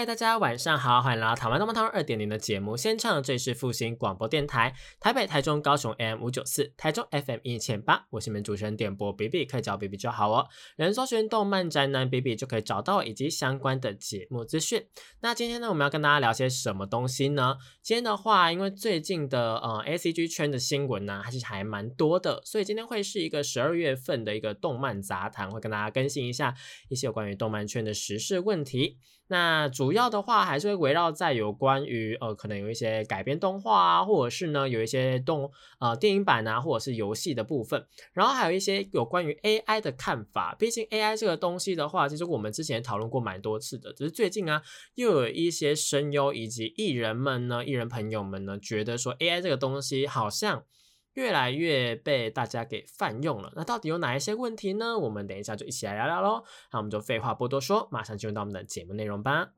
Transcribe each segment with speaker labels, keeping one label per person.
Speaker 1: 嗨，大家晚上好，欢迎来到台湾动漫通二点零的节目现场，这里是复兴广播电台，台北、台中、高雄 AM 五九四，台中 FM 一千八，我是你们主持人点播 B B，可以叫 B B 就好哦。人搜寻动漫宅男 B B 就可以找到以及相关的节目资讯。那今天呢，我们要跟大家聊些什么东西呢？今天的话，因为最近的呃 A C G 圈的新闻呢，还是还蛮多的，所以今天会是一个十二月份的一个动漫杂谈，会跟大家更新一下一些有关于动漫圈的时事问题。那主要的话还是会围绕在有关于呃，可能有一些改编动画啊，或者是呢有一些动呃电影版啊，或者是游戏的部分，然后还有一些有关于 AI 的看法。毕竟 AI 这个东西的话，其实我们之前讨论过蛮多次的，只是最近啊，又有一些声优以及艺人们呢，艺人朋友们呢，觉得说 AI 这个东西好像。越来越被大家给泛用了，那到底有哪一些问题呢？我们等一下就一起来聊聊喽。那我们就废话不多说，马上进入到我们的节目内容吧。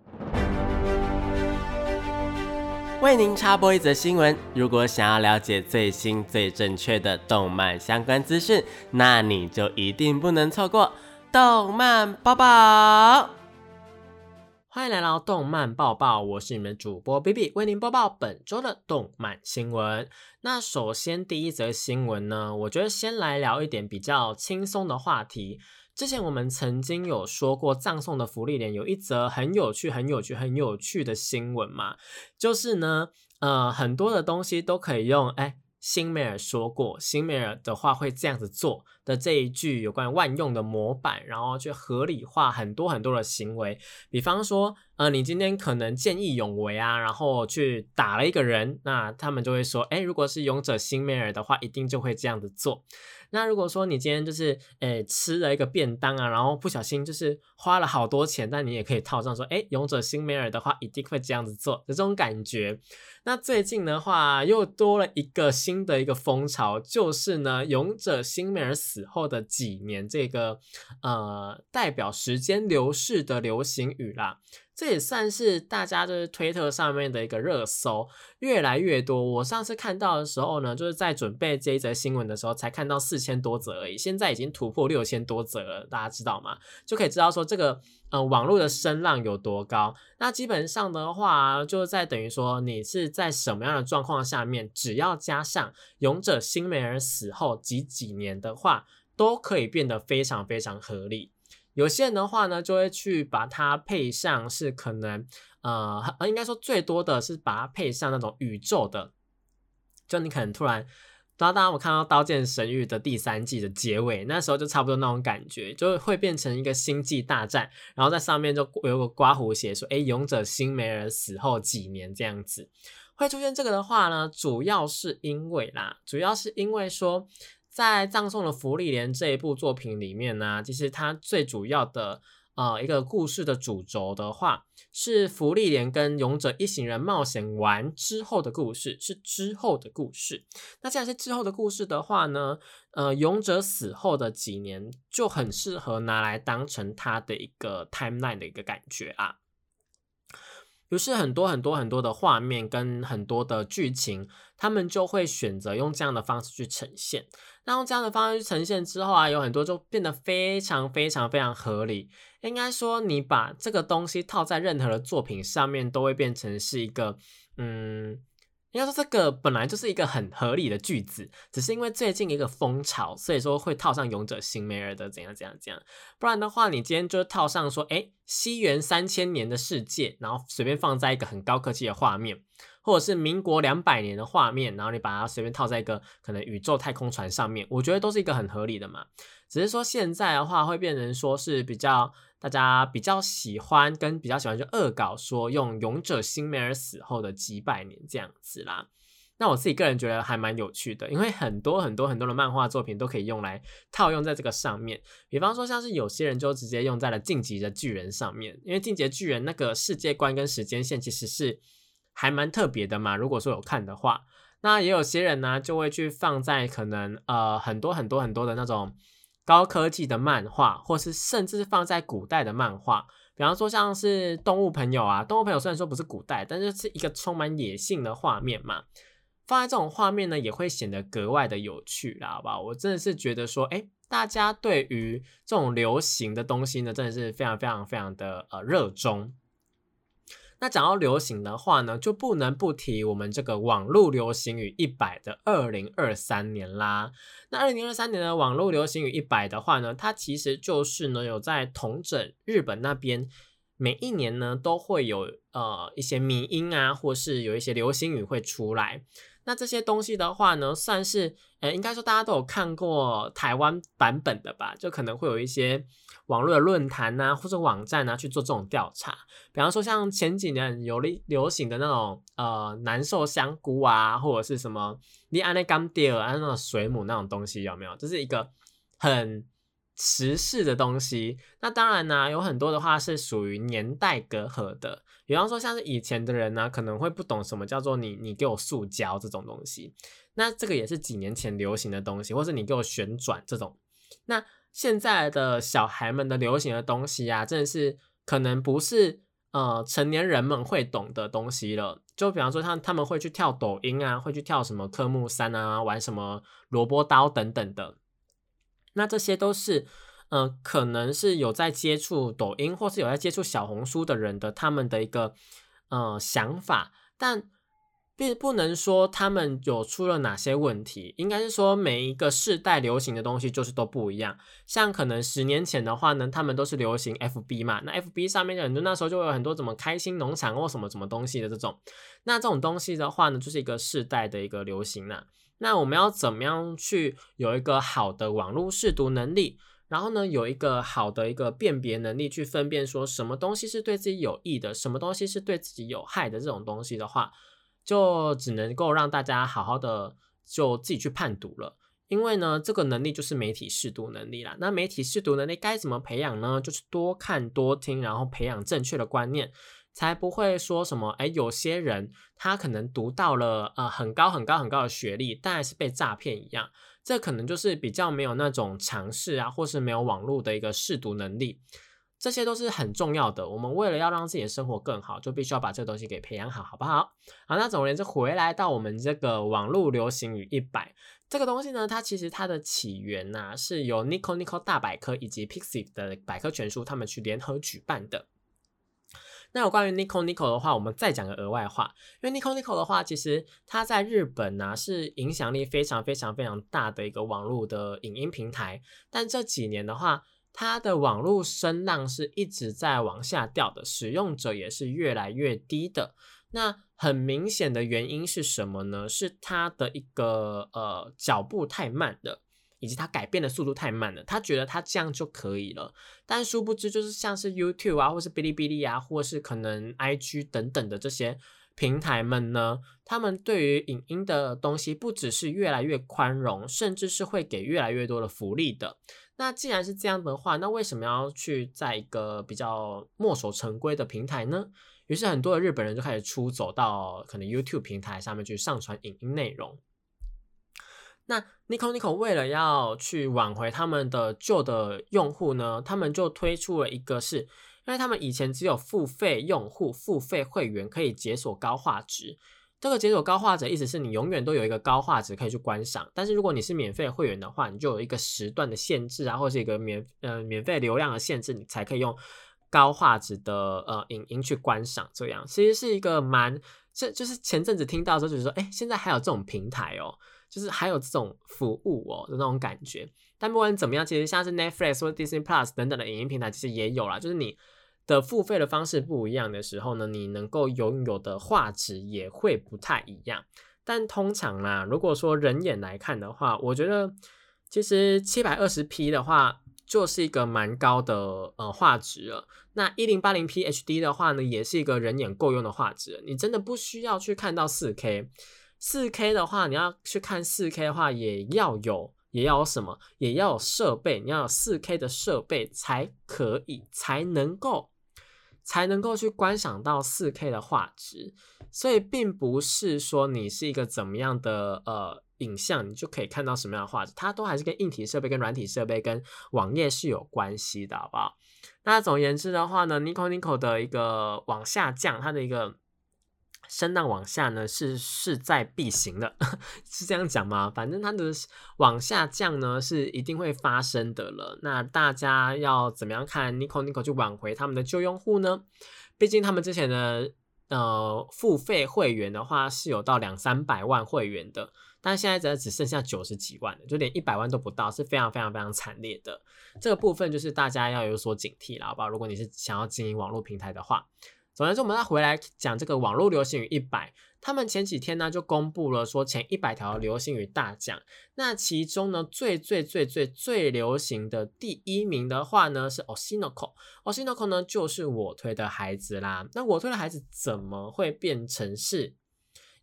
Speaker 1: 为您插播一则新闻：如果想要了解最新最正确的动漫相关资讯，那你就一定不能错过动漫宝宝。欢迎来到动漫报报，我是你们主播 B B，为您播报本周的动漫新闻。那首先第一则新闻呢，我觉得先来聊一点比较轻松的话题。之前我们曾经有说过，葬送的福利连有一则很有趣、很有趣、很有趣的新闻嘛，就是呢，呃，很多的东西都可以用，哎。辛美尔说过，辛美尔的话会这样子做的这一句有关万用的模板，然后去合理化很多很多的行为，比方说，呃，你今天可能见义勇为啊，然后去打了一个人，那他们就会说，哎，如果是勇者辛美尔的话，一定就会这样子做。那如果说你今天就是诶吃了一个便当啊，然后不小心就是花了好多钱，但你也可以套上说，诶勇者辛梅尔的话一定会这样子做的这种感觉。那最近的话又多了一个新的一个风潮，就是呢勇者辛梅尔死后的几年这个呃代表时间流逝的流行语啦。这也算是大家就是推特上面的一个热搜，越来越多。我上次看到的时候呢，就是在准备这一则新闻的时候，才看到四千多则而已，现在已经突破六千多则了。大家知道吗？就可以知道说这个呃网络的声浪有多高。那基本上的话，就在等于说你是在什么样的状况下面，只要加上勇者辛梅尔死后几几年的话，都可以变得非常非常合理。有些人的话呢，就会去把它配上，是可能呃，应该说最多的是把它配上那种宇宙的，就你可能突然，当当我看到《刀剑神域》的第三季的结尾，那时候就差不多那种感觉，就会变成一个星际大战，然后在上面就有个刮胡写说，哎，勇者辛梅尔死后几年这样子，会出现这个的话呢，主要是因为啦，主要是因为说。在葬送的福利莲这一部作品里面呢，其实它最主要的呃一个故事的主轴的话，是福利莲跟勇者一行人冒险完之后的故事，是之后的故事。那既然是之后的故事的话呢，呃，勇者死后的几年就很适合拿来当成他的一个 timeline 的一个感觉啊。于是很多很多很多的画面跟很多的剧情，他们就会选择用这样的方式去呈现。那用这样的方式去呈现之后啊，有很多就变得非常非常非常合理。应该说，你把这个东西套在任何的作品上面，都会变成是一个嗯。应该说这个本来就是一个很合理的句子，只是因为最近一个风潮，所以说会套上勇者辛梅尔的怎样怎样怎样。不然的话，你今天就套上说，哎，西元三千年的世界，然后随便放在一个很高科技的画面，或者是民国两百年的画面，然后你把它随便套在一个可能宇宙太空船上面，我觉得都是一个很合理的嘛。只是说现在的话，会变成说是比较。大家比较喜欢跟比较喜欢就恶搞说用勇者辛梅尔死后的几百年这样子啦，那我自己个人觉得还蛮有趣的，因为很多很多很多的漫画作品都可以用来套用在这个上面，比方说像是有些人就直接用在了晋级的巨人上面，因为晋级的巨人那个世界观跟时间线其实是还蛮特别的嘛。如果说有看的话，那也有些人呢就会去放在可能呃很多很多很多的那种高科技的漫画，或是甚至是放在古代的漫画，比方说像是动物朋友啊，动物朋友虽然说不是古代，但是是一个充满野性的画面嘛。放在这种画面呢，也会显得格外的有趣啦，好不好？我真的是觉得说，哎，大家对于这种流行的东西呢，真的是非常非常非常的呃热衷。那讲到流行的话呢，就不能不提我们这个网络流行语一百的二零二三年啦。那二零二三年的网络流行语一百的话呢，它其实就是呢有在统整日本那边，每一年呢都会有呃一些迷音啊，或是有一些流行语会出来。那这些东西的话呢，算是呃，应该说大家都有看过台湾版本的吧？就可能会有一些网络的论坛呐，或者网站呐去做这种调查。比方说像前几年有流流行的那种呃难受香菇啊，或者是什么你安那甘迪尔啊那种水母那种东西有没有？这是一个很时事的东西。那当然呢，有很多的话是属于年代隔阂的。比方说，像是以前的人呢，可能会不懂什么叫做你你给我塑胶这种东西，那这个也是几年前流行的东西，或是你给我旋转这种。那现在的小孩们的流行的东西啊，真的是可能不是呃成年人们会懂的东西了。就比方说，他他们会去跳抖音啊，会去跳什么科目三啊，玩什么萝卜刀等等的。那这些都是。嗯，可能是有在接触抖音，或是有在接触小红书的人的他们的一个呃想法，但并不能说他们有出了哪些问题，应该是说每一个世代流行的东西就是都不一样。像可能十年前的话呢，他们都是流行 FB 嘛，那 FB 上面的很多那时候就会有很多怎么开心农场或什么什么东西的这种，那这种东西的话呢，就是一个世代的一个流行啦。那我们要怎么样去有一个好的网络视读能力？然后呢，有一个好的一个辨别能力，去分辨说什么东西是对自己有益的，什么东西是对自己有害的这种东西的话，就只能够让大家好好的就自己去判读了。因为呢，这个能力就是媒体试读能力啦。那媒体试读能力该怎么培养呢？就是多看多听，然后培养正确的观念，才不会说什么哎，有些人他可能读到了呃很高很高很高的学历，但还是被诈骗一样。这可能就是比较没有那种尝试啊，或是没有网络的一个试读能力，这些都是很重要的。我们为了要让自己的生活更好，就必须要把这个东西给培养好，好不好？好，那总而言之，回来到我们这个网络流行语一百这个东西呢，它其实它的起源呢，是由 Nico Nico 大百科以及 Pixiv 的百科全书他们去联合举办的。那有关于 Nico Nico 的话，我们再讲个额外话。因为 Nico Nico 的话，其实它在日本呢是影响力非常非常非常大的一个网络的影音平台。但这几年的话，它的网络声浪是一直在往下掉的，使用者也是越来越低的。那很明显的原因是什么呢？是它的一个呃脚步太慢了。以及它改变的速度太慢了，他觉得他这样就可以了，但殊不知就是像是 YouTube 啊，或是哔哩哔哩啊，或是可能 IG 等等的这些平台们呢，他们对于影音的东西不只是越来越宽容，甚至是会给越来越多的福利的。那既然是这样的话，那为什么要去在一个比较墨守成规的平台呢？于是很多的日本人就开始出走到可能 YouTube 平台上面去上传影音内容。那 Nico Nico 为了要去挽回他们的旧的用户呢，他们就推出了一个，是因为他们以前只有付费用户、付费会员可以解锁高画质。这个解锁高画质意思是你永远都有一个高画质可以去观赏。但是如果你是免费会员的话，你就有一个时段的限制啊，或是一个免呃免费流量的限制，你才可以用高画质的呃影音去观赏。这样其实是一个蛮，这就是前阵子听到的时候就是说，哎，现在还有这种平台哦。就是还有这种服务哦的那种感觉，但不管怎么样，其实像是 Netflix 或 Disney Plus 等等的影音平台，其实也有啦。就是你的付费的方式不一样的时候呢，你能够拥有的画质也会不太一样。但通常啦，如果说人眼来看的话，我觉得其实七百二十 P 的话就是一个蛮高的呃画质了。那一零八零 P HD 的话呢，也是一个人眼够用的画质。你真的不需要去看到四 K。四 K 的话，你要去看四 K 的话，也要有，也要有什么，也要有设备，你要有四 K 的设备才可以，才能够才能够去观赏到四 K 的画质，所以并不是说你是一个怎么样的呃影像，你就可以看到什么样的画质，它都还是跟硬体设备、跟软体设备、跟网页是有关系的，好不好？那总而言之的话呢，Nico Nico 的一个往下降，它的一个。声浪往下呢，是势在必行的，是这样讲吗？反正它的往下降呢，是一定会发生的了。那大家要怎么样看 Nico Nico 去挽回他们的旧用户呢？毕竟他们之前的呃付费会员的话是有到两三百万会员的，但现在则只剩下九十几万了，就连一百万都不到，是非常非常非常惨烈的。这个部分就是大家要有所警惕了，好不好？如果你是想要经营网络平台的话。总之，我们再回来讲这个网络流行语一百，他们前几天呢就公布了说前一百条流行语大奖，那其中呢最最最最最流行的第一名的话呢是 Osinoko，Osinoko 呢就是我推的孩子啦。那我推的孩子怎么会变成是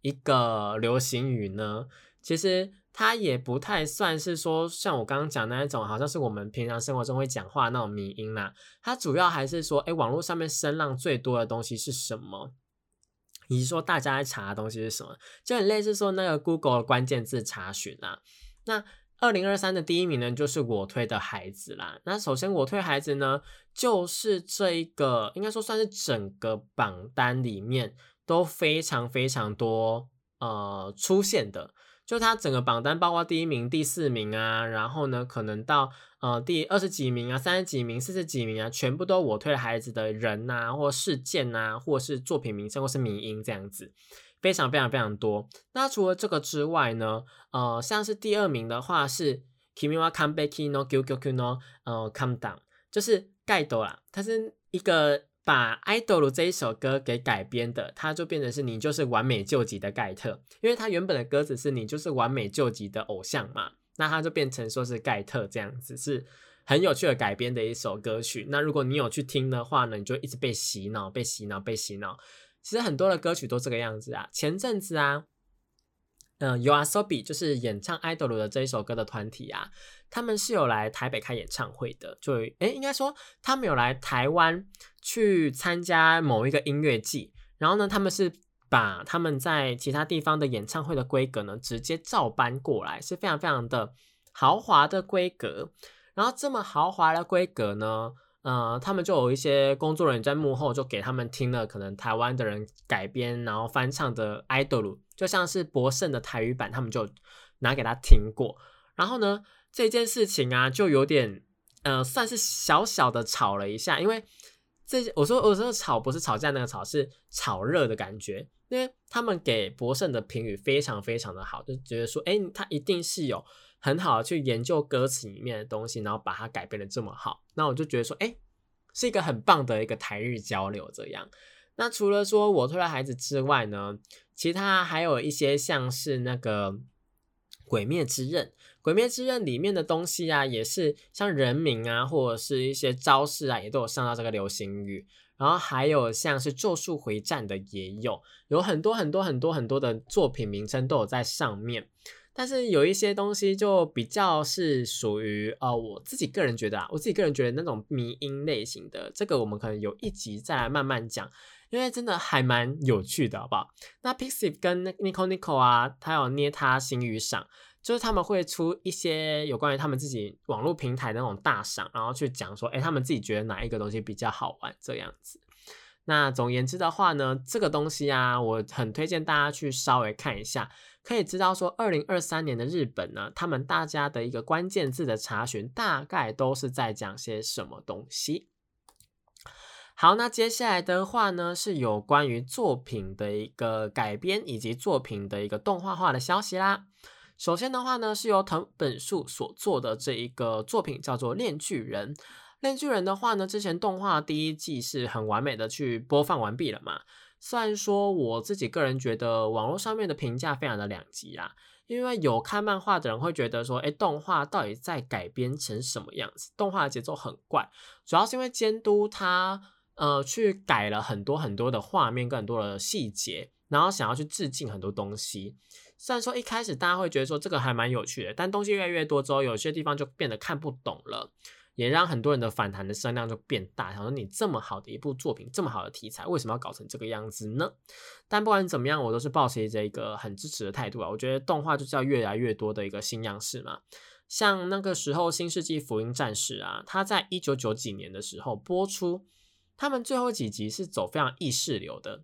Speaker 1: 一个流行语呢？其实。它也不太算是说像我刚刚讲那一种，好像是我们平常生活中会讲话那种迷音啦。它主要还是说，哎，网络上面声浪最多的东西是什么？以及说大家在查的东西是什么？就很类似说那个 Google 关键字查询啦。那二零二三的第一名呢，就是我推的孩子啦。那首先我推孩子呢，就是这一个应该说算是整个榜单里面都非常非常多呃出现的。就它整个榜单，包括第一名、第四名啊，然后呢，可能到呃第二十几名啊、三十几名、四十几名啊，全部都我推了孩子的人呐，或事件呐，或是作品名称，或是名音这样子，非常非常非常多。那除了这个之外呢，呃，像是第二名的话是 Kimiwa Comeback no Gyugyu no 呃 Come Down，就是盖多啦，它是一个。把《idol》这一首歌给改编的，它就变成是你就是完美救急的盖特，因为它原本的歌词是你就是完美救急的偶像嘛，那它就变成说是盖特这样子，是很有趣的改编的一首歌曲。那如果你有去听的话呢，你就一直被洗脑，被洗脑，被洗脑。其实很多的歌曲都这个样子啊。前阵子啊，嗯，Yoasobi 就是演唱《idol》的这一首歌的团体啊。他们是有来台北开演唱会的，就诶应该说他们有来台湾去参加某一个音乐季，然后呢，他们是把他们在其他地方的演唱会的规格呢，直接照搬过来，是非常非常的豪华的规格。然后这么豪华的规格呢，呃，他们就有一些工作人员在幕后就给他们听了，可能台湾的人改编然后翻唱的 idol，就像是博胜的台语版，他们就拿给他听过，然后呢。这件事情啊，就有点，呃，算是小小的吵了一下，因为这我说我说吵不是吵架那个吵，是炒热的感觉，因为他们给博胜的评语非常非常的好，就觉得说，哎，他一定是有很好去研究歌词里面的东西，然后把它改编的这么好，那我就觉得说，哎，是一个很棒的一个台日交流这样。那除了说我推了孩子之外呢，其他还有一些像是那个鬼灭之刃。鬼灭之刃里面的东西啊，也是像人名啊，或者是一些招式啊，也都有上到这个流行语。然后还有像是咒术回战的也有，有很多很多很多很多的作品名称都有在上面。但是有一些东西就比较是属于呃，我自己个人觉得啊，我自己个人觉得那种迷音类型的，这个我们可能有一集再来慢慢讲，因为真的还蛮有趣的，好不好？那 Pixiv 跟 Nico Nico 啊，他有捏他心语赏。就是他们会出一些有关于他们自己网络平台的那种大赏，然后去讲说，哎，他们自己觉得哪一个东西比较好玩这样子。那总言之的话呢，这个东西啊，我很推荐大家去稍微看一下，可以知道说，二零二三年的日本呢，他们大家的一个关键字的查询大概都是在讲些什么东西。好，那接下来的话呢，是有关于作品的一个改编以及作品的一个动画化的消息啦。首先的话呢，是由藤本树所做的这一个作品叫做《链锯人》。《链锯人》的话呢，之前动画第一季是很完美的去播放完毕了嘛。虽然说我自己个人觉得网络上面的评价非常的两极啦，因为有看漫画的人会觉得说，哎，动画到底在改编成什么样子？动画的节奏很怪，主要是因为监督他呃去改了很多很多的画面跟很多的细节，然后想要去致敬很多东西。虽然说一开始大家会觉得说这个还蛮有趣的，但东西越来越多之后，有些地方就变得看不懂了。也让很多人的反弹的声量就变大。想说你这么好的一部作品，这么好的题材，为什么要搞成这个样子呢？但不管怎么样，我都是抱持着一个很支持的态度啊。我觉得动画就是要越来越多的一个新样式嘛。像那个时候《新世纪福音战士》啊，它在一九九几年的时候播出，他们最后几集是走非常意识流的。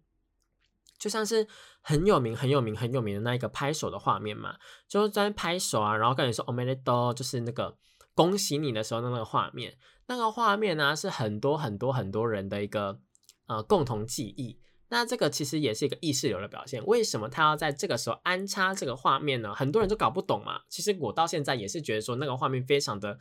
Speaker 1: 就像是很有名、很有名、很有名的那一个拍手的画面嘛，就是在拍手啊，然后跟你说 “o m e d e 就是那个恭喜你的时候的那个画面。那个画面呢，是很多很多很多人的一个呃共同记忆。那这个其实也是一个意识流的表现。为什么他要在这个时候安插这个画面呢？很多人都搞不懂嘛。其实我到现在也是觉得说那个画面非常的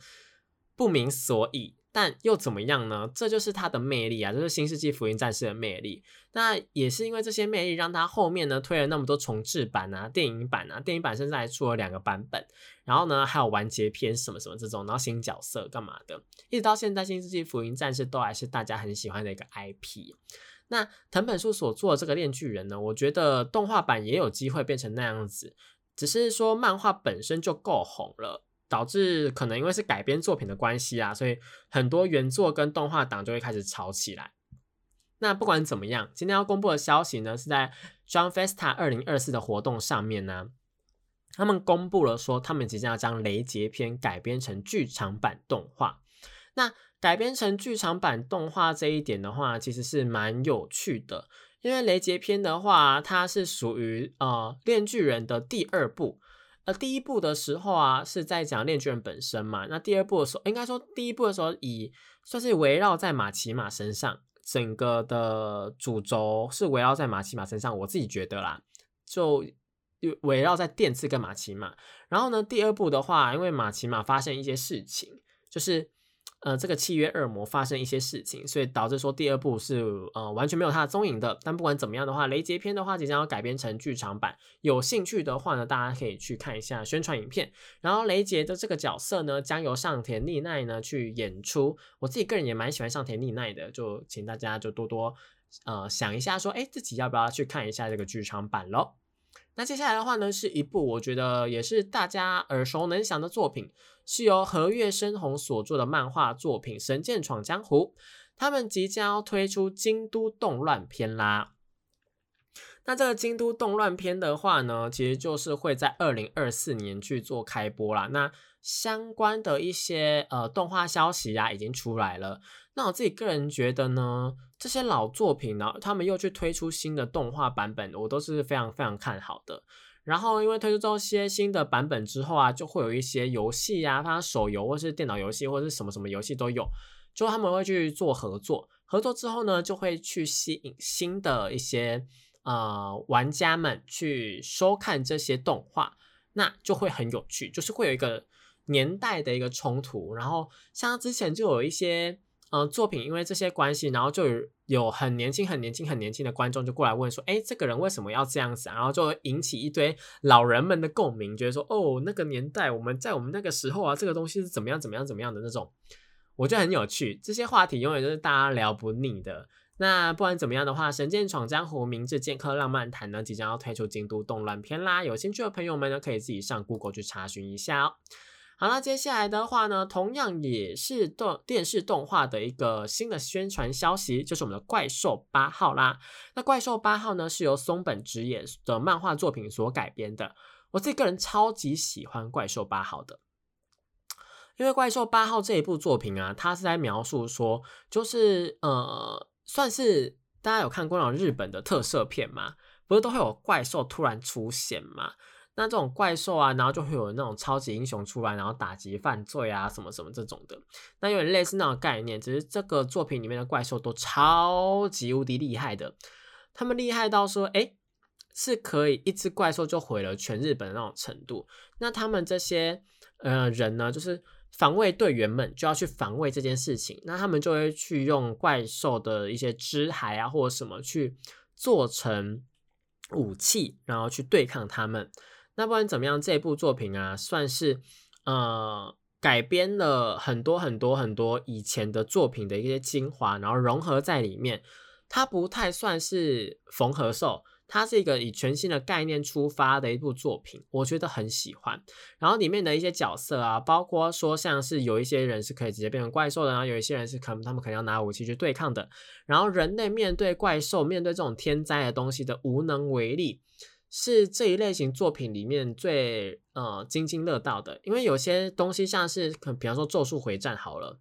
Speaker 1: 不明所以。但又怎么样呢？这就是它的魅力啊！就是《新世纪福音战士》的魅力。那也是因为这些魅力，让它后面呢推了那么多重制版啊、电影版啊。电影版甚至还出了两个版本。然后呢，还有完结篇什么什么这种，然后新角色干嘛的，一直到现在，《新世纪福音战士》都还是大家很喜欢的一个 IP。那藤本树所做的这个《链锯人》呢，我觉得动画版也有机会变成那样子，只是说漫画本身就够红了。导致可能因为是改编作品的关系啊，所以很多原作跟动画党就会开始吵起来。那不管怎么样，今天要公布的消息呢，是在 John Festa 二零二四的活动上面呢，他们公布了说，他们即将要将雷杰篇改编成剧场版动画。那改编成剧场版动画这一点的话，其实是蛮有趣的，因为雷杰篇的话，它是属于呃炼巨人的第二部。呃，第一部的时候啊，是在讲炼巨人本身嘛。那第二部的时候，应该说第一部的时候，以算是围绕在马奇马身上，整个的主轴是围绕在马奇马身上。我自己觉得啦，就围绕在电次跟马奇马。然后呢，第二部的话，因为马奇马发生一些事情，就是。呃，这个契约恶魔发生一些事情，所以导致说第二部是呃完全没有它的踪影的。但不管怎么样的话，雷杰篇的话即将要改编成剧场版，有兴趣的话呢，大家可以去看一下宣传影片。然后雷杰的这个角色呢，将由上田丽奈呢去演出。我自己个人也蛮喜欢上田丽奈的，就请大家就多多呃想一下，说哎自己要不要去看一下这个剧场版喽。那接下来的话呢，是一部我觉得也是大家耳熟能详的作品，是由和月生红所做的漫画作品《神剑闯江湖》，他们即将要推出京都动乱篇啦。那这个京都动乱篇的话呢，其实就是会在二零二四年去做开播啦。那相关的一些呃动画消息啊，已经出来了。那我自己个人觉得呢，这些老作品呢，他们又去推出新的动画版本，我都是非常非常看好的。然后因为推出这些新的版本之后啊，就会有一些游戏呀，它手游或是电脑游戏或者是什么什么游戏都有，就他们会去做合作，合作之后呢，就会去吸引新的一些呃玩家们去收看这些动画，那就会很有趣，就是会有一个年代的一个冲突。然后像之前就有一些。嗯，作品因为这些关系，然后就有有很年轻、很年轻、很年轻的观众就过来问说：“哎，这个人为什么要这样子？”然后就引起一堆老人们的共鸣，觉得说：“哦，那个年代我们在我们那个时候啊，这个东西是怎么样、怎么样、怎么样的那种。”我觉得很有趣，这些话题永远都是大家聊不腻的。那不管怎么样的话，《神剑闯江湖》《明治剑客浪漫谈》呢，即将要推出京都动乱篇啦。有兴趣的朋友们呢，可以自己上 Google 去查询一下哦。好了，接下来的话呢，同样也是动电视动画的一个新的宣传消息，就是我们的《怪兽八号》啦。那《怪兽八号》呢，是由松本直也的漫画作品所改编的。我自己个人超级喜欢《怪兽八号》的，因为《怪兽八号》这一部作品啊，它是在描述说，就是呃，算是大家有看过那种日本的特色片嘛，不是都会有怪兽突然出现嘛？那这种怪兽啊，然后就会有那种超级英雄出来，然后打击犯罪啊，什么什么这种的，那有点类似那种概念。只是这个作品里面的怪兽都超级无敌厉害的，他们厉害到说，哎，是可以一只怪兽就毁了全日本的那种程度。那他们这些呃人呢，就是防卫队员们就要去防卫这件事情，那他们就会去用怪兽的一些肢骸啊，或者什么去做成武器，然后去对抗他们。那不管怎么样，这部作品啊，算是呃改编了很多很多很多以前的作品的一些精华，然后融合在里面。它不太算是缝合兽，它是一个以全新的概念出发的一部作品，我觉得很喜欢。然后里面的一些角色啊，包括说像是有一些人是可以直接变成怪兽的，然后有一些人是可能他们可能要拿武器去对抗的。然后人类面对怪兽、面对这种天灾的东西的无能为力。是这一类型作品里面最呃津津乐道的，因为有些东西像是可，比方说《咒术回战》好了，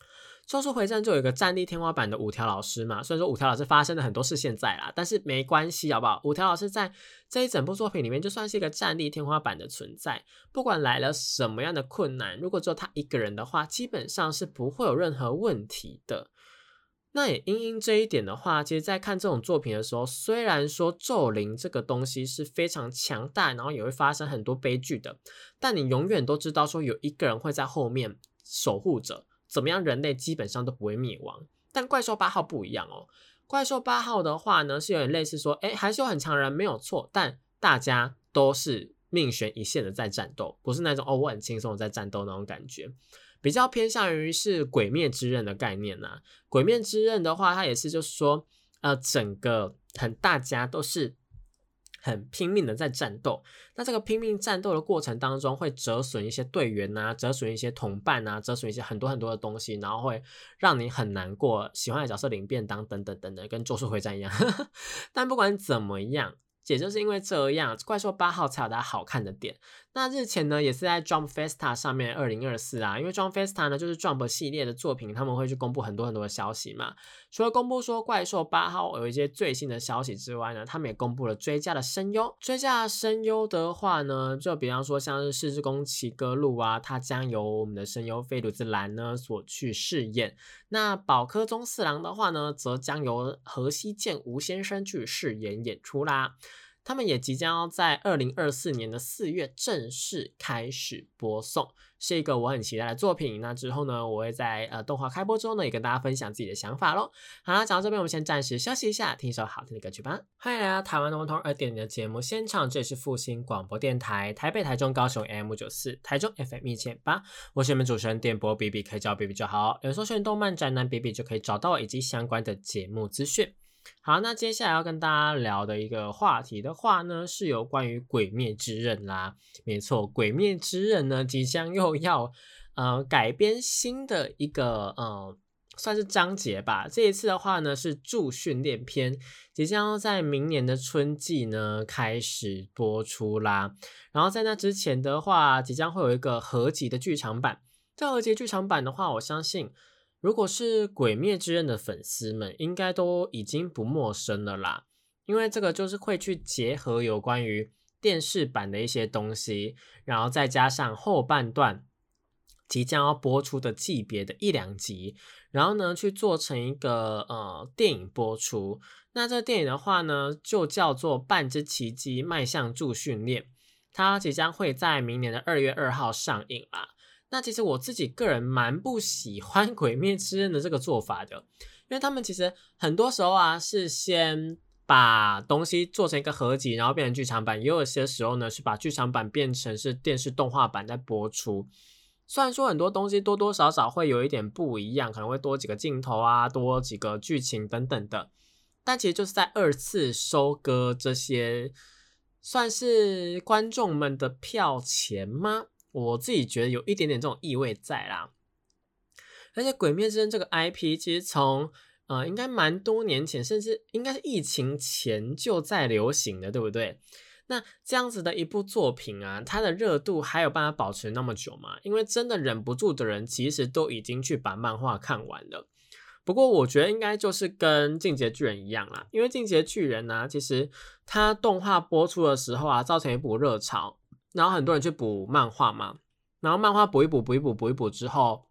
Speaker 1: 《咒术回战》就有一个战力天花板的五条老师嘛。虽然说五条老师发生了很多事现在啦，但是没关系，好不好？五条老师在这一整部作品里面就算是一个战力天花板的存在，不管来了什么样的困难，如果只有他一个人的话，基本上是不会有任何问题的。那也因因这一点的话，其实，在看这种作品的时候，虽然说咒灵这个东西是非常强大，然后也会发生很多悲剧的，但你永远都知道说有一个人会在后面守护着，怎么样，人类基本上都不会灭亡。但怪兽八号不一样哦，怪兽八号的话呢，是有点类似说，哎，还是有很强人没有错，但大家都是命悬一线的在战斗，不是那种哦我很轻松的在战斗那种感觉。比较偏向于是鬼灭之刃的概念呐。鬼灭之刃的话，它也是就是说，呃，整个很大家都是很拼命的在战斗。那这个拼命战斗的过程当中，会折损一些队员呐，折损一些同伴呐，折损一些很多很多的东西，然后会让你很难过。喜欢的角色领便当等等等等，跟咒术回战一样。但不管怎么样。也就是因为这样，怪兽八号才有它好看的点。那日前呢，也是在 Jump Festa 上面，二零二四啊，因为 Jump Festa 呢就是 Jump 系列的作品，他们会去公布很多很多的消息嘛。除了公布说怪兽八号有一些最新的消息之外呢，他们也公布了追加的声优。追加声优的话呢，就比方说像是世之宫崎歌路啊，他将由我们的声优飞鲁兹兰呢所去饰演。那宝科宗四郎的话呢，则将由河西健吾先生去饰演演出啦。他们也即将要在二零二四年的四月正式开始播送，是一个我很期待的作品。那之后呢，我会在呃动画开播之后呢，也跟大家分享自己的想法喽。好啦，讲到这边，我们先暂时休息一下，听一首好听的歌曲吧。欢迎来到台湾的文通二点零的节目现场，这里是复兴广播电台台北、台中、高雄 M 九四，台中 FM 一千八，我是你们主持人电波 B B，可以叫 B B 就好。有搜寻动漫宅男 B B 就可以找到我以及相关的节目资讯。好，那接下来要跟大家聊的一个话题的话呢，是有关于《鬼灭之刃》啦。没错，《鬼灭之刃》呢即将又要呃改编新的一个呃算是章节吧。这一次的话呢是助训练篇，即将在明年的春季呢开始播出啦。然后在那之前的话，即将会有一个合集的剧场版。这合集剧场版的话，我相信。如果是《鬼灭之刃》的粉丝们，应该都已经不陌生了啦，因为这个就是会去结合有关于电视版的一些东西，然后再加上后半段即将要播出的季别的一两集，然后呢去做成一个呃电影播出。那这电影的话呢，就叫做《半只奇迹：迈向助训练》，它即将会在明年的二月二号上映啦。那其实我自己个人蛮不喜欢《鬼灭之刃》的这个做法的，因为他们其实很多时候啊是先把东西做成一个合集，然后变成剧场版；也有些时候呢是把剧场版变成是电视动画版在播出。虽然说很多东西多多少少会有一点不一样，可能会多几个镜头啊，多几个剧情等等的，但其实就是在二次收割这些算是观众们的票钱吗？我自己觉得有一点点这种意味在啦，而且《鬼灭之刃》这个 IP 其实从呃应该蛮多年前，甚至应该是疫情前就在流行的，对不对？那这样子的一部作品啊，它的热度还有办法保持那么久吗？因为真的忍不住的人，其实都已经去把漫画看完了。不过我觉得应该就是跟《进阶巨人》一样啦，因为《进阶巨人》呢，其实它动画播出的时候啊，造成一股热潮。然后很多人去补漫画嘛，然后漫画补一补补一补补一补之后，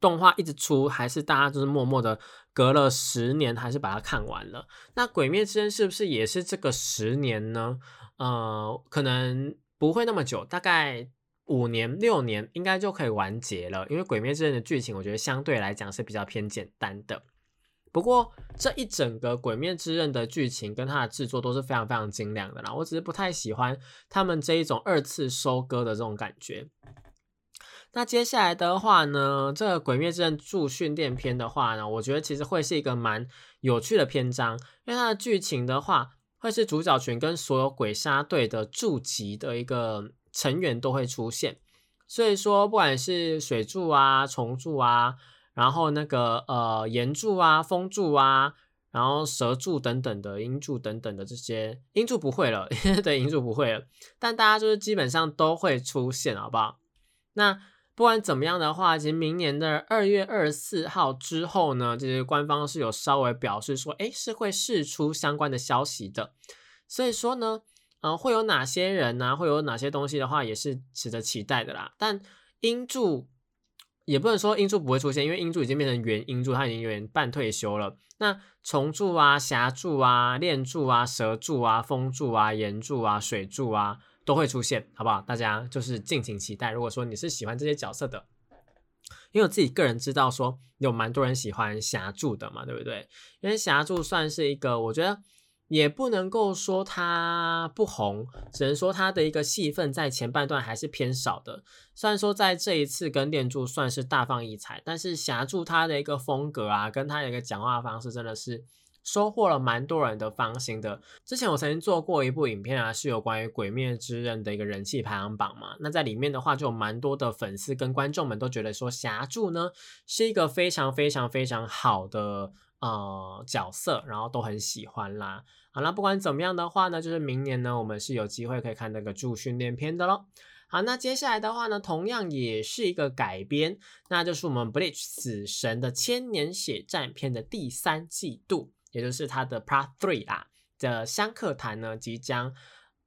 Speaker 1: 动画一直出，还是大家就是默默的隔了十年还是把它看完了。那《鬼灭之刃》是不是也是这个十年呢？呃，可能不会那么久，大概五年六年应该就可以完结了。因为《鬼灭之刃》的剧情，我觉得相对来讲是比较偏简单的。不过这一整个《鬼灭之刃》的剧情跟它的制作都是非常非常精良的啦，我只是不太喜欢他们这一种二次收割的这种感觉。那接下来的话呢，这个《鬼灭之刃》助训练篇的话呢，我觉得其实会是一个蛮有趣的篇章，因为它的剧情的话，会是主角群跟所有鬼杀队的驻级的一个成员都会出现。所以说，不管是水柱啊、虫柱啊，然后那个呃岩柱啊、风柱啊，然后蛇柱等等的鹰柱等等的这些，鹰柱不会了，对，鹰柱不会了，但大家就是基本上都会出现，好不好？那不管怎么样的话，其实明年的二月二十四号之后呢，其实官方是有稍微表示说，哎，是会释出相关的消息的。所以说呢。呃，会有哪些人呢？会有哪些东西的话，也是值得期待的啦。但英柱也不能说音柱不会出现，因为音柱已经变成原音柱，他已经有点半退休了。那虫柱啊、霞柱啊、炼柱啊、蛇柱啊、风柱啊、岩柱啊、水柱啊，都会出现，好不好？大家就是敬请期待。如果说你是喜欢这些角色的，因为我自己个人知道说有蛮多人喜欢霞柱的嘛，对不对？因为霞柱算是一个，我觉得。也不能够说它不红，只能说它的一个戏份在前半段还是偏少的。虽然说在这一次跟电柱算是大放异彩，但是霞柱他的一个风格啊，跟他的一个讲话方式，真的是收获了蛮多人的芳心的。之前我曾经做过一部影片啊，是有关于《鬼灭之刃》的一个人气排行榜嘛。那在里面的话，就有蛮多的粉丝跟观众们都觉得说，霞柱呢是一个非常非常非常好的。呃，角色，然后都很喜欢啦。好了，不管怎么样的话呢，就是明年呢，我们是有机会可以看那个助训练片的咯。好，那接下来的话呢，同样也是一个改编，那就是我们《Bleach 死神的千年血战篇》的第三季度，也就是它的 Part Three 啦的香客谈呢，即将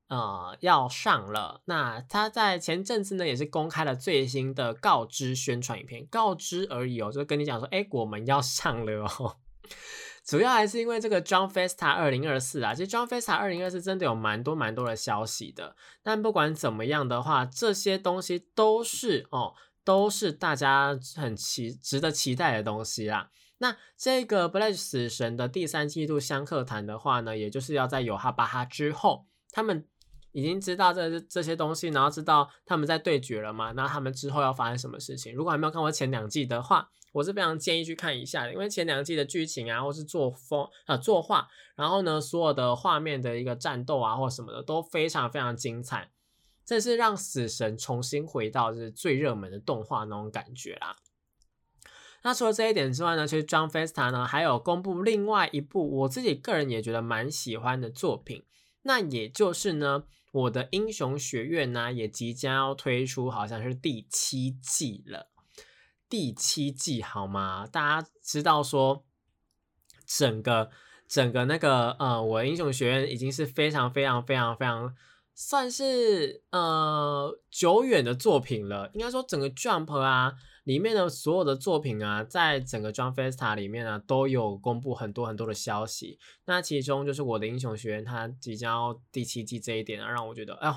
Speaker 1: 呃要上了。那他在前阵子呢，也是公开了最新的告知宣传影片，告知而已哦，就跟你讲说，哎，我们要上了哦。主要还是因为这个 John Festa 二零二四啊，其实 John Festa 二零二四真的有蛮多蛮多的消息的。但不管怎么样的话，这些东西都是哦，都是大家很期值得期待的东西啦。那这个 Black 死神的第三季度相克谈的话呢，也就是要在有哈巴哈之后，他们已经知道这这些东西，然后知道他们在对决了嘛？那他们之后要发生什么事情？如果还没有看过前两季的话，我是非常建议去看一下的，因为前两季的剧情啊，或是作风啊、作画，然后呢，所有的画面的一个战斗啊，或什么的都非常非常精彩，这是让死神重新回到就是最热门的动画那种感觉啦。那除了这一点之外呢，其实 John Festa 呢还有公布另外一部我自己个人也觉得蛮喜欢的作品，那也就是呢，我的英雄学院呢也即将要推出，好像是第七季了。第七季好吗？大家知道说，整个整个那个呃，我英雄学院已经是非常非常非常非常算是呃久远的作品了。应该说，整个 Jump 啊里面的所有的作品啊，在整个 Jump Festa 里面呢，都有公布很多很多的消息。那其中就是我的英雄学院，它即将要第七季这一点啊，让我觉得，哎呦。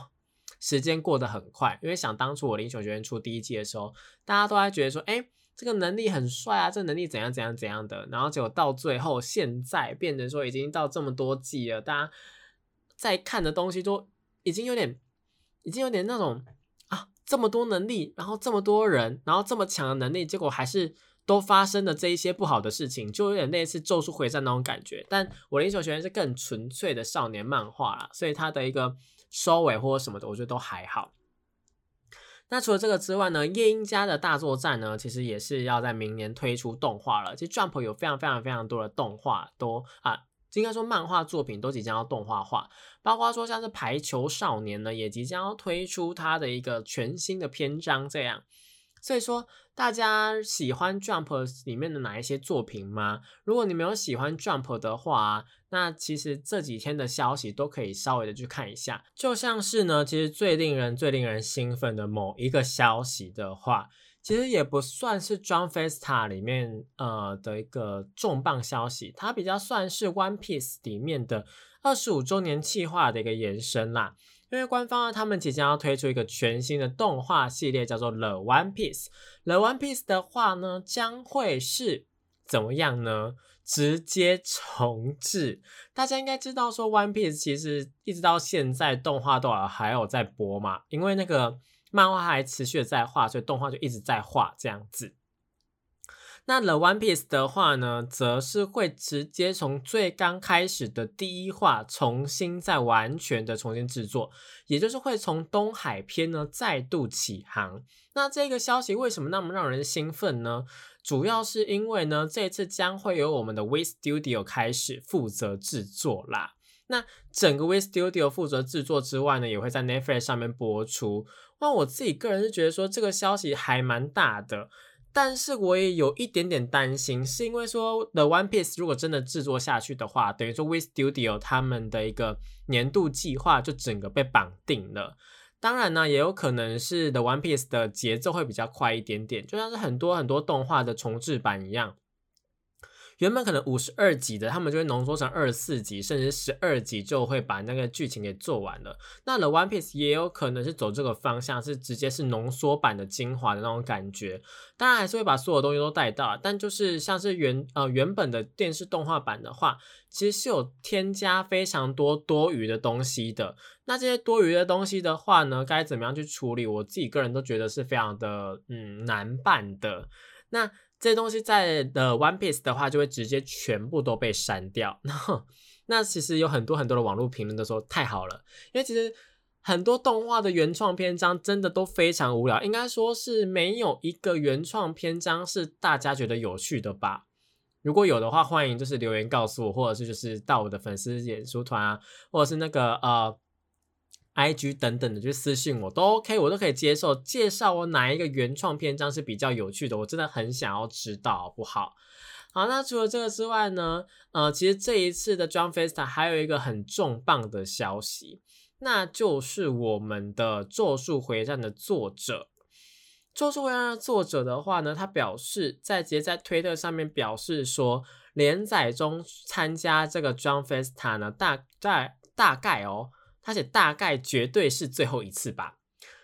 Speaker 1: 时间过得很快，因为想当初我英雄学院出第一季的时候，大家都在觉得说，哎，这个能力很帅啊，这能力怎样怎样怎样的，然后结果到最后，现在变成说已经到这么多季了，大家在看的东西都已经有点，已经有点那种，这么多能力，然后这么多人，然后这么强的能力，结果还是都发生了这一些不好的事情，就有点类似咒术回战那种感觉。但我英雄学院是更纯粹的少年漫画啦，所以它的一个。收尾或者什么的，我觉得都还好。那除了这个之外呢，夜莺家的大作战呢，其实也是要在明年推出动画了。其实 Jump 有非常非常非常多的动画都啊，应该说漫画作品都即将要动画化，包括说像是排球少年呢，也即将要推出它的一个全新的篇章这样。所以说，大家喜欢 Jump 里面的哪一些作品吗？如果你没有喜欢 Jump 的话，那其实这几天的消息都可以稍微的去看一下。就像是呢，其实最令人最令人兴奋的某一个消息的话，其实也不算是 Jump Festa 里面呃的一个重磅消息，它比较算是 One Piece 里面的二十五周年计划的一个延伸啦。因为官方呢，他们即将要推出一个全新的动画系列，叫做《The One Piece》。《The One Piece》的话呢，将会是怎么样呢？直接重置。大家应该知道，说《One Piece》其实一直到现在动画都还有在播嘛，因为那个漫画还持续的在画，所以动画就一直在画这样子。那 The One Piece 的话呢，则是会直接从最刚开始的第一话重新再完全的重新制作，也就是会从东海篇呢再度起航。那这个消息为什么那么让人兴奋呢？主要是因为呢，这次将会由我们的 We Studio 开始负责制作啦。那整个 We Studio 负责制作之外呢，也会在 Netflix 上面播出。那我自己个人是觉得说这个消息还蛮大的。但是我也有一点点担心，是因为说 The One Piece 如果真的制作下去的话，等于说 We Studio 他们的一个年度计划就整个被绑定了。当然呢，也有可能是 The One Piece 的节奏会比较快一点点，就像是很多很多动画的重制版一样。原本可能五十二集的，他们就会浓缩成二十四集，甚至十二集就会把那个剧情给做完了。那 The One Piece 也有可能是走这个方向，是直接是浓缩版的精华的那种感觉。当然还是会把所有东西都带到，但就是像是原呃原本的电视动画版的话，其实是有添加非常多多余的东西的。那这些多余的东西的话呢，该怎么样去处理？我自己个人都觉得是非常的嗯难办的。那这些东西在的 One Piece 的话，就会直接全部都被删掉。那那其实有很多很多的网络评论都说太好了，因为其实很多动画的原创篇章真的都非常无聊，应该说是没有一个原创篇章是大家觉得有趣的吧？如果有的话，欢迎就是留言告诉我，或者是就是到我的粉丝演出团啊，或者是那个呃。I G 等等的，就私信我都 OK，我都可以接受。介绍我哪一个原创篇章是比较有趣的，我真的很想要知道，好不好？好，那除了这个之外呢，呃，其实这一次的 John Festa 还有一个很重磅的消息，那就是我们的《咒术回战》的作者，《咒术回战》的作者的话呢，他表示在直接在推特上面表示说，连载中参加这个 John Festa 呢，大概大概哦。他写大概绝对是最后一次吧，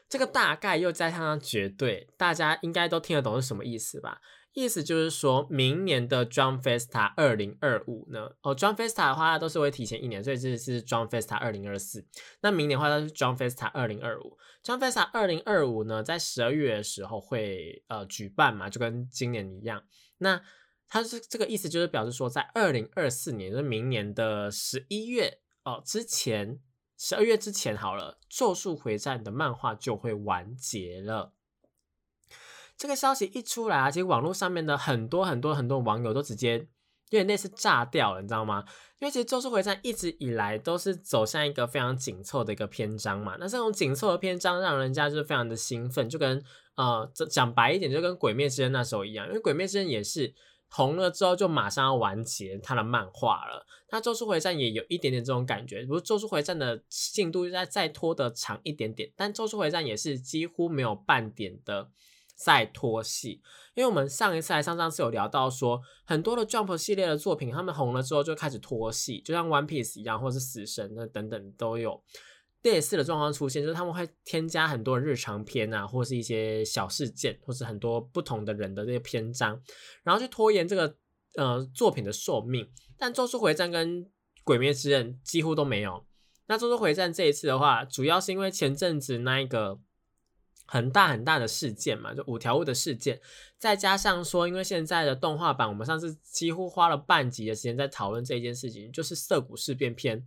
Speaker 1: 这个大概又加上绝对，大家应该都听得懂是什么意思吧？意思就是说明年的 Drum Festa 二零二五呢，哦，Drum Festa 的话都是会提前一年，所以这是 Drum Festa 二零二四。那明年的话它是 Drum Festa 二零二五，Drum Festa 二零二五呢，在十二月的时候会呃举办嘛，就跟今年一样。那它是这个意思就是表示说，在二零二四年，就是明年的十一月哦之前。十二月之前好了，《咒术回战》的漫画就会完结了。这个消息一出来啊，其实网络上面的很多很多很多网友都直接有点类似炸掉了，你知道吗？因为其实《咒术回战》一直以来都是走向一个非常紧凑的一个篇章嘛。那这种紧凑的篇章让人家就是非常的兴奋，就跟呃讲白一点，就跟《鬼灭之刃》那时候一样，因为《鬼灭之刃》也是。红了之后就马上要完结他的漫画了。那《咒术回战》也有一点点这种感觉，不过《咒术回战》的进度再再拖得长一点点，但《咒术回战》也是几乎没有半点的再拖戏。因为我们上一次还、上上次有聊到说，很多的 Jump 系列的作品，他们红了之后就开始拖戏，就像 One Piece 一样，或是死神的等等都有。类似的状况出现，就是他们会添加很多日常篇啊，或是一些小事件，或是很多不同的人的这些篇章，然后去拖延这个呃作品的寿命。但《咒术回战》跟《鬼灭之刃》几乎都没有。那《咒术回战》这一次的话，主要是因为前阵子那一个很大很大的事件嘛，就五条悟的事件，再加上说，因为现在的动画版，我们上次几乎花了半集的时间在讨论这件事情，就是涩谷事变篇。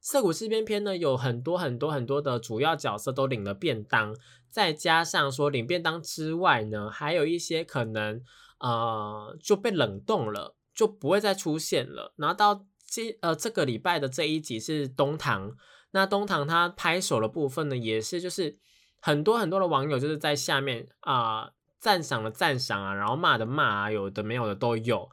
Speaker 1: 涩谷事变篇呢，有很多很多很多的主要角色都领了便当，再加上说领便当之外呢，还有一些可能呃就被冷冻了，就不会再出现了。然后到这呃这个礼拜的这一集是东堂，那东堂他拍手的部分呢，也是就是很多很多的网友就是在下面啊赞赏的赞赏啊，然后骂的骂啊，有的没有的都有。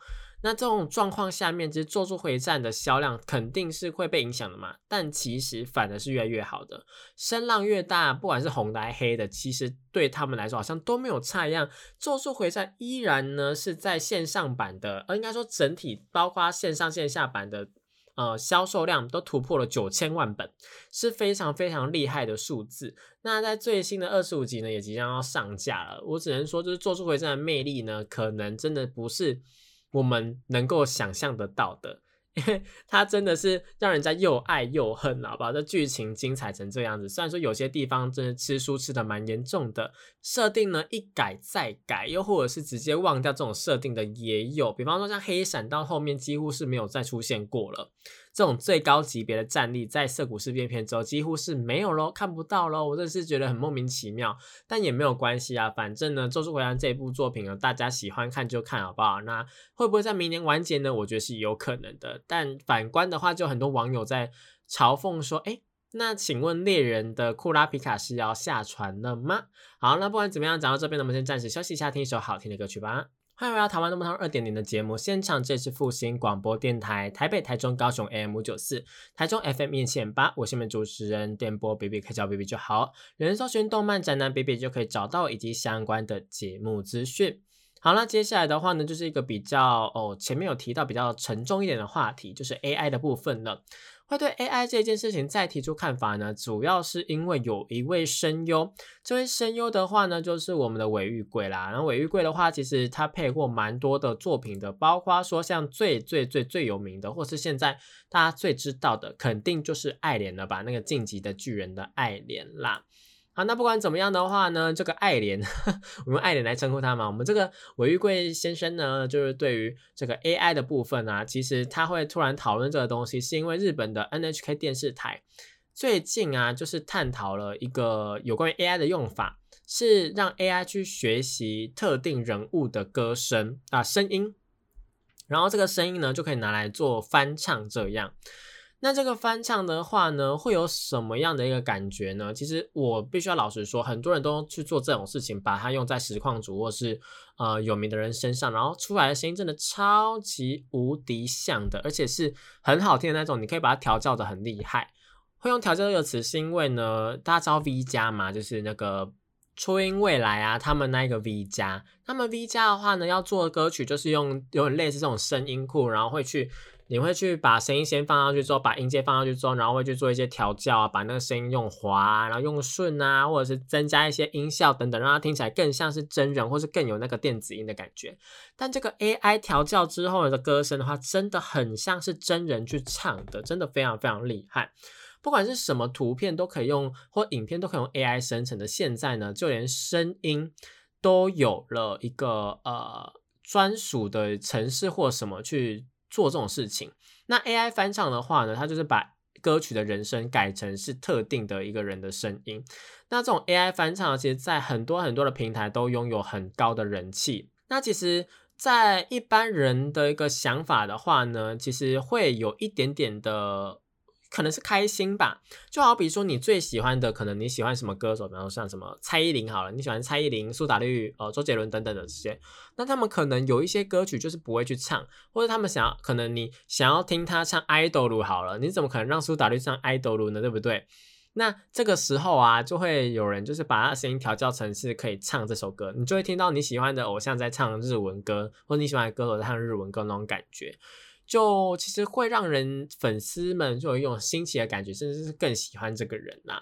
Speaker 1: 那这种状况下面，其实《咒术回战》的销量肯定是会被影响的嘛？但其实反而是越来越好的，声浪越大，不管是红的还是黑的，其实对他们来说好像都没有差一样。《咒术回战》依然呢是在线上版的，而，应该说整体包括线上线下版的，呃，销售量都突破了九千万本，是非常非常厉害的数字。那在最新的二十五集呢，也即将要上架了。我只能说，就是《咒术回战》的魅力呢，可能真的不是。我们能够想象得到的，因为它真的是让人家又爱又恨，好不好？这剧情精彩成这样子，虽然说有些地方真的吃书吃的蛮严重的，设定呢一改再改，又或者是直接忘掉这种设定的也有，比方说像黑闪到后面几乎是没有再出现过了。这种最高级别的战力，在涩谷市变片之后几乎是没有喽，看不到喽。我真的是觉得很莫名其妙，但也没有关系啊。反正呢，《咒术回战》这部作品呢，大家喜欢看就看好不好？那会不会在明年完结呢？我觉得是有可能的。但反观的话，就很多网友在嘲讽说：“哎，那请问猎人的库拉皮卡是要下船了吗？”好，那不管怎么样，讲到这边呢，我们先暂时休息一下，听一首好听的歌曲吧。欢迎回到台湾动漫二点零的节目现场，这是复兴广播电台台北、台中、高雄 AM 五九四，台中 FM 一千八。我是你们主持人电波 B B，可以叫 B B 就好。有人搜寻动漫宅男 B B 就可以找到以及相关的节目资讯。好了，接下来的话呢，就是一个比较哦，前面有提到比较沉重一点的话题，就是 AI 的部分了。会对 AI 这件事情再提出看法呢，主要是因为有一位声优，这位声优的话呢，就是我们的尾玉贵啦。然后尾玉贵的话，其实他配过蛮多的作品的，包括说像最最最最有名的，或是现在大家最知道的，肯定就是爱莲了吧？那个晋级的巨人的爱莲啦。好，那不管怎么样的话呢，这个爱莲，我们爱莲来称呼他嘛。我们这个韦玉贵先生呢，就是对于这个 AI 的部分啊，其实他会突然讨论这个东西，是因为日本的 NHK 电视台最近啊，就是探讨了一个有关于 AI 的用法，是让 AI 去学习特定人物的歌声啊声音，然后这个声音呢就可以拿来做翻唱这样。那这个翻唱的话呢，会有什么样的一个感觉呢？其实我必须要老实说，很多人都去做这种事情，把它用在实况主或是呃有名的人身上，然后出来的声音真的超级无敌像的，而且是很好听的那种。你可以把它调教的很厉害。会用调教这个词，是因为呢，大家知道 V 加嘛，就是那个初音未来啊，他们那一个 V 加，他们 V 加的话呢，要做的歌曲就是用有点类似这种声音库，然后会去。你会去把声音先放上去之后，把音阶放上去之后，然后会去做一些调教啊，把那个声音用滑，然后用顺啊，或者是增加一些音效等等，让它听起来更像是真人，或是更有那个电子音的感觉。但这个 AI 调教之后的歌声的话，真的很像是真人去唱的，真的非常非常厉害。不管是什么图片都可以用，或影片都可以用 AI 生成的。现在呢，就连声音都有了一个呃专属的城市或什么去。做这种事情，那 AI 翻唱的话呢，它就是把歌曲的人声改成是特定的一个人的声音。那这种 AI 翻唱，其实在很多很多的平台都拥有很高的人气。那其实，在一般人的一个想法的话呢，其实会有一点点的。可能是开心吧，就好比说你最喜欢的，可能你喜欢什么歌手，比方说像什么蔡依林好了，你喜欢蔡依林、苏打绿、呃周杰伦等等的这些，那他们可能有一些歌曲就是不会去唱，或者他们想要，可能你想要听他唱《i do》好了，你怎么可能让苏打绿唱《i do》呢？对不对？那这个时候啊，就会有人就是把他的声音调教成是可以唱这首歌，你就会听到你喜欢的偶像在唱日文歌，或者你喜欢的歌手在唱日文歌那种感觉。就其实会让人粉丝们就有一种新奇的感觉，甚至是更喜欢这个人呐。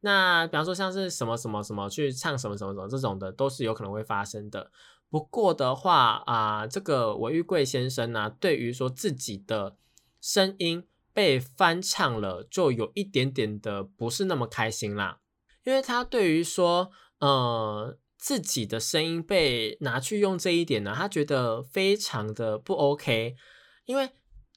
Speaker 1: 那比方说像是什么什么什么去唱什么什么什么这种的，都是有可能会发生的。不过的话啊，这个韦玉贵先生呢，对于说自己的声音被翻唱了，就有一点点的不是那么开心啦。因为他对于说呃自己的声音被拿去用这一点呢，他觉得非常的不 OK。因为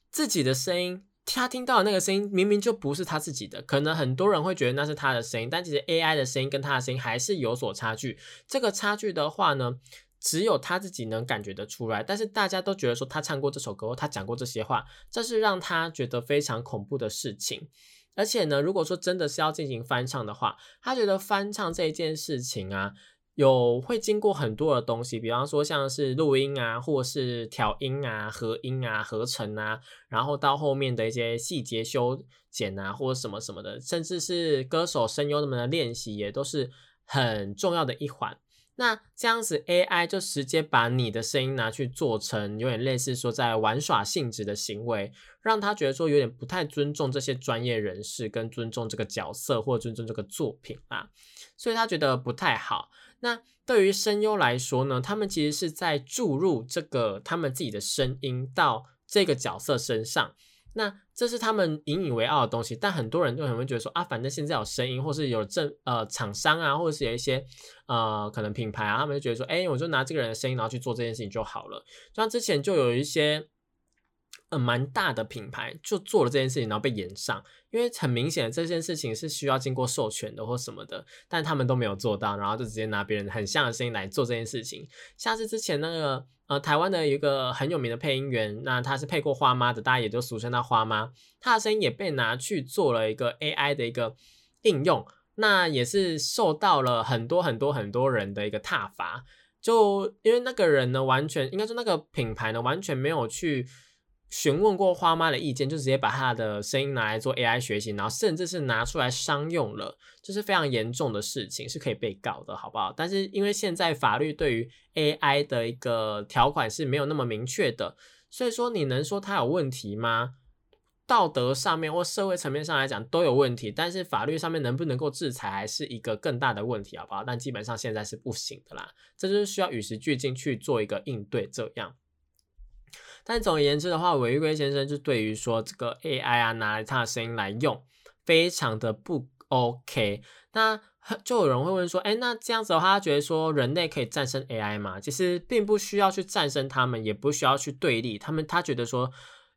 Speaker 1: 自己的声音，他听到的那个声音明明就不是他自己的，可能很多人会觉得那是他的声音，但其实 AI 的声音跟他的声音还是有所差距。这个差距的话呢，只有他自己能感觉得出来。但是大家都觉得说他唱过这首歌，他讲过这些话，这是让他觉得非常恐怖的事情。而且呢，如果说真的是要进行翻唱的话，他觉得翻唱这一件事情啊。有会经过很多的东西，比方说像是录音啊，或是调音啊、合音啊、合成啊，然后到后面的一些细节修剪啊，或者什么什么的，甚至是歌手声优们的练习，也都是很重要的一环。那这样子 AI 就直接把你的声音拿去做成有点类似说在玩耍性质的行为，让他觉得说有点不太尊重这些专业人士，跟尊重这个角色或尊重这个作品啊，所以他觉得不太好。那对于声优来说呢，他们其实是在注入这个他们自己的声音到这个角色身上。那这是他们引以为傲的东西，但很多人就很会觉得说啊，反正现在有声音，或是有正呃厂商啊，或者是有一些呃可能品牌啊，他们就觉得说，哎，我就拿这个人的声音，然后去做这件事情就好了。像之前就有一些。呃，蛮大的品牌就做了这件事情，然后被延上，因为很明显这件事情是需要经过授权的或什么的，但他们都没有做到，然后就直接拿别人很像的声音来做这件事情。像是之前那个呃，台湾的一个很有名的配音员，那他是配过花妈的，大家也就俗称他花妈，他的声音也被拿去做了一个 AI 的一个应用，那也是受到了很多很多很多人的一个挞伐，就因为那个人呢，完全应该说那个品牌呢，完全没有去。询问过花妈的意见，就直接把她的声音拿来做 AI 学习，然后甚至是拿出来商用了，这是非常严重的事情，是可以被告的，好不好？但是因为现在法律对于 AI 的一个条款是没有那么明确的，所以说你能说它有问题吗？道德上面或社会层面上来讲都有问题，但是法律上面能不能够制裁，还是一个更大的问题，好不好？但基本上现在是不行的啦，这就是需要与时俱进去做一个应对，这样。但总而言之的话，韦玉圭先生就对于说这个 AI 啊，拿来他的声音来用，非常的不 OK。那就有人会问说，哎，那这样子的话，他觉得说人类可以战胜 AI 吗？其实并不需要去战胜他们，也不需要去对立他们。他觉得说，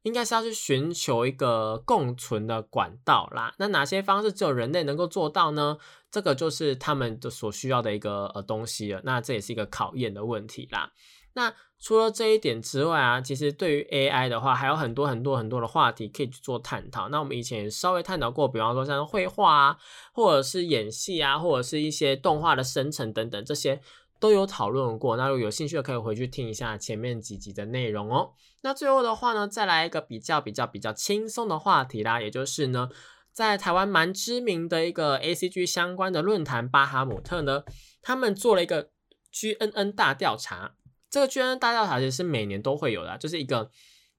Speaker 1: 应该是要去寻求一个共存的管道啦。那哪些方式只有人类能够做到呢？这个就是他们的所需要的一个呃东西了。那这也是一个考验的问题啦。那除了这一点之外啊，其实对于 AI 的话，还有很多很多很多的话题可以去做探讨。那我们以前也稍微探讨过，比方说像绘画啊，或者是演戏啊，或者是一些动画的生成等等，这些都有讨论过。那如果有兴趣的，可以回去听一下前面几集的内容哦。那最后的话呢，再来一个比较比较比较轻松的话题啦，也就是呢，在台湾蛮知名的一个 ACG 相关的论坛巴哈姆特呢，他们做了一个 GNN 大调查。这个 G N 大调查其实是每年都会有的，就是一个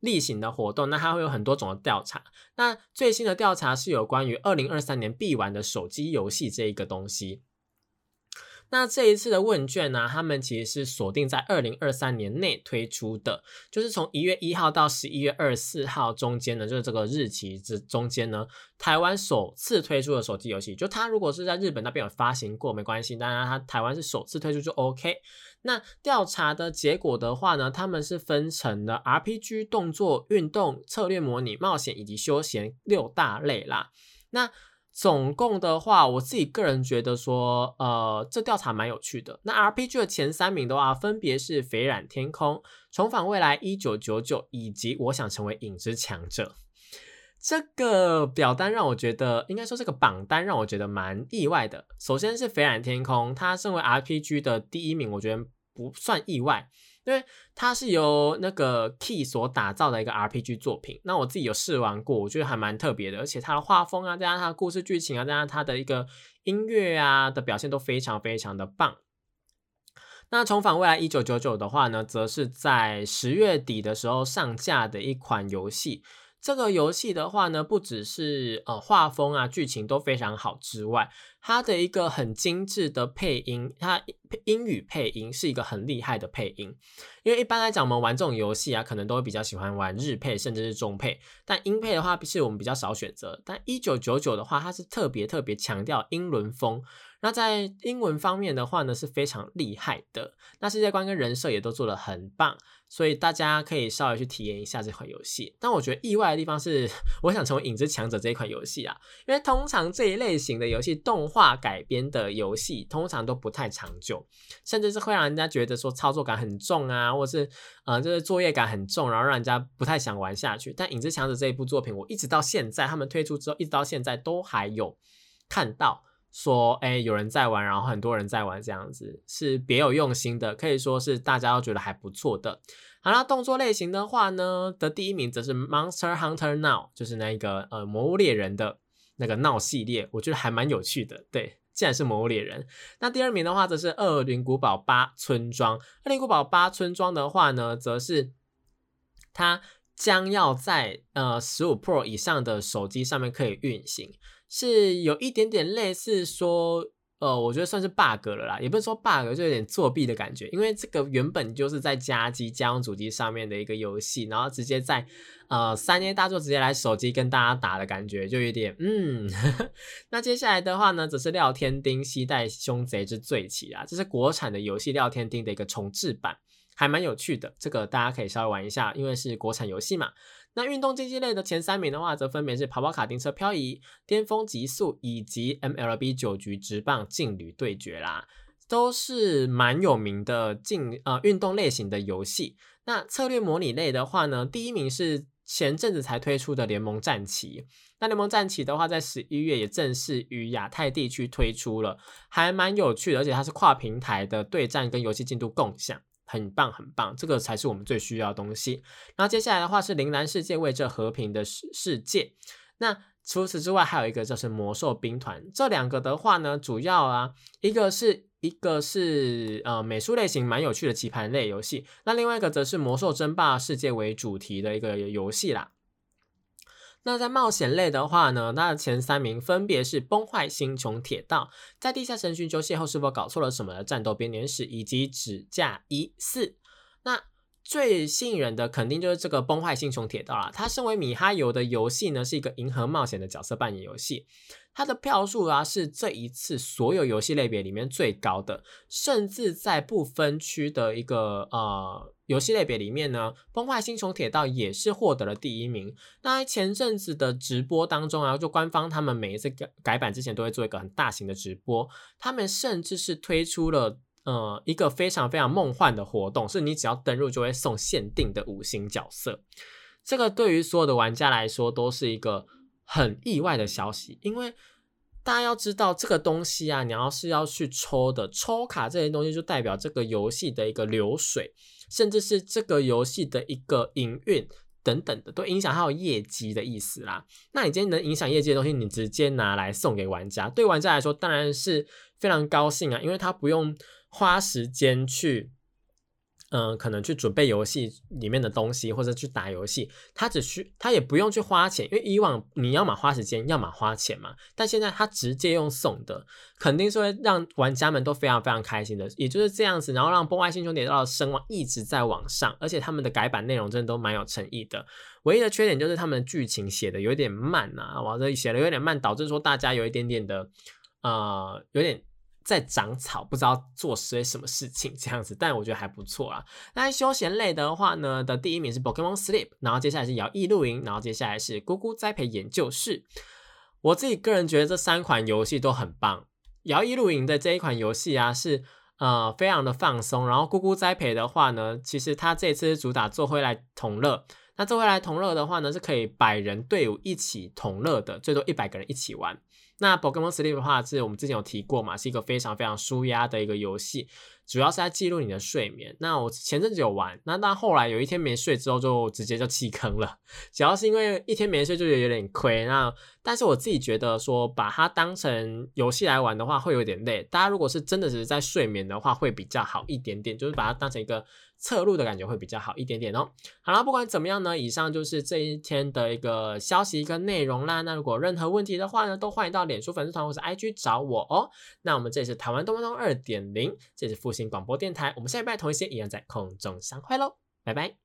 Speaker 1: 例行的活动。那它会有很多种的调查。那最新的调查是有关于二零二三年必玩的手机游戏这一个东西。那这一次的问卷呢，他们其实是锁定在二零二三年内推出的，就是从一月一号到十一月二十四号中间呢，就是这个日期之中间呢，台湾首次推出的手机游戏。就它如果是在日本那边有发行过，没关系，当然它台湾是首次推出就 OK。那调查的结果的话呢，他们是分成了 RPG、动作、运动、策略模拟、冒险以及休闲六大类啦。那总共的话，我自己个人觉得说，呃，这调查蛮有趣的。那 RPG 的前三名的话，分别是《斐然天空》、《重返未来一九九九》以及《我想成为影之强者》。这个表单让我觉得，应该说这个榜单让我觉得蛮意外的。首先是《斐然天空》，它身为 RPG 的第一名，我觉得不算意外。因为它是由那个 Key 所打造的一个 RPG 作品，那我自己有试玩过，我觉得还蛮特别的，而且它的画风啊，加上它的故事剧情啊，加上它的一个音乐啊的表现都非常非常的棒。那重返未来一九九九的话呢，则是在十月底的时候上架的一款游戏。这个游戏的话呢，不只是呃画风啊、剧情都非常好之外，它的一个很精致的配音，它英语配音是一个很厉害的配音。因为一般来讲，我们玩这种游戏啊，可能都会比较喜欢玩日配甚至是中配，但英配的话是我们比较少选择。但一九九九的话，它是特别特别强调英伦风。那在英文方面的话呢，是非常厉害的。那世界观跟人设也都做得很棒，所以大家可以稍微去体验一下这款游戏。但我觉得意外的地方是，我想成为影之强者这一款游戏啊，因为通常这一类型的游戏，动画改编的游戏，通常都不太长久，甚至是会让人家觉得说操作感很重啊，或是呃，就是作业感很重，然后让人家不太想玩下去。但影之强者这一部作品，我一直到现在他们推出之后，一直到现在都还有看到。说，哎，有人在玩，然后很多人在玩，这样子是别有用心的，可以说是大家都觉得还不错的。好啦，动作类型的话呢，的第一名则是 Monster Hunter Now，就是那个呃魔物猎人的那个闹系列，我觉得还蛮有趣的。对，既然是魔物猎人，那第二名的话则是恶灵古堡八村庄。恶灵古堡八村庄的话呢，则是它将要在呃十五 Pro 以上的手机上面可以运行。是有一点点类似说，呃，我觉得算是 bug 了啦，也不是说 bug，就有点作弊的感觉。因为这个原本就是在家机、家用主机上面的一个游戏，然后直接在呃三 A 大作直接来手机跟大家打的感觉，就有点嗯。那接下来的话呢，则是《廖天丁西代凶贼之罪起》啊，这是国产的游戏《廖天丁》的一个重制版，还蛮有趣的。这个大家可以稍微玩一下，因为是国产游戏嘛。那运动竞技类的前三名的话，则分别是跑跑卡丁车漂移、巅峰极速以及 MLB 九局直棒劲旅对决啦，都是蛮有名的竞呃运动类型的游戏。那策略模拟类的话呢，第一名是前阵子才推出的联盟战旗。那联盟战旗的话，在十一月也正式于亚太地区推出了，还蛮有趣的，而且它是跨平台的对战跟游戏进度共享。很棒，很棒，这个才是我们最需要的东西。然后接下来的话是《铃兰世界》为这和平的世世界。那除此之外，还有一个就是《魔兽兵团》。这两个的话呢，主要啊，一个是一个是呃美术类型蛮有趣的棋盘类游戏，那另外一个则是《魔兽争霸世界》为主题的一个游戏啦。那在冒险类的话呢，它的前三名分别是《崩坏星穹铁道》、在地下城寻求邂逅是否搞错了什么的战斗编年史，以及指架一四。那最吸引人的肯定就是这个《崩坏星穹铁道》啦。它身为米哈游的游戏呢，是一个银河冒险的角色扮演游戏。它的票数啊是这一次所有游戏类别里面最高的，甚至在不分区的一个呃游戏类别里面呢，《崩坏星穹铁道》也是获得了第一名。那前阵子的直播当中啊，就官方他们每一次改改版之前都会做一个很大型的直播，他们甚至是推出了呃一个非常非常梦幻的活动，是你只要登录就会送限定的五星角色。这个对于所有的玩家来说都是一个。很意外的消息，因为大家要知道这个东西啊，你要是要去抽的抽卡这些东西，就代表这个游戏的一个流水，甚至是这个游戏的一个营运等等的，都影响它有业绩的意思啦。那你今天能影响业绩的东西，你直接拿来送给玩家，对玩家来说当然是非常高兴啊，因为他不用花时间去。嗯，可能去准备游戏里面的东西，或者去打游戏，他只需他也不用去花钱，因为以往你要么花时间，要么花钱嘛。但现在他直接用送的，肯定是会让玩家们都非常非常开心的。也就是这样子，然后让《崩坏星穹铁道》的声望一直在往上，而且他们的改版内容真的都蛮有诚意的。唯一的缺点就是他们的剧情写的有点慢呐，往这写的有点慢，导致说大家有一点点的呃，有点。在长草，不知道做些什么事情这样子，但我觉得还不错啦。那休闲类的话呢，的第一名是 Pokemon Sleep，然后接下来是摇曳露营，然后接下来是咕咕栽培研究室。我自己个人觉得这三款游戏都很棒。摇曳露营的这一款游戏啊，是呃非常的放松。然后咕咕栽培的话呢，其实它这次主打做回来同乐。那做回来同乐的话呢，是可以百人队伍一起同乐的，最多一百个人一起玩。那 Pokemon Sleep 的话，是我们之前有提过嘛，是一个非常非常舒压的一个游戏，主要是在记录你的睡眠。那我前阵子有玩，那但后来有一天没睡之后，就直接就弃坑了。主要是因为一天没睡就有点亏。那但是我自己觉得说，把它当成游戏来玩的话，会有点累。大家如果是真的只是在睡眠的话，会比较好一点点，就是把它当成一个。侧路的感觉会比较好一点点哦。好了，不管怎么样呢，以上就是这一天的一个消息跟内容啦。那如果任何问题的话呢，都欢迎到脸书粉丝团或者 IG 找我哦。那我们这里是台湾东方通二点零，这是复兴广播电台。我们下一拜同一时间一样在空中相会喽，拜拜。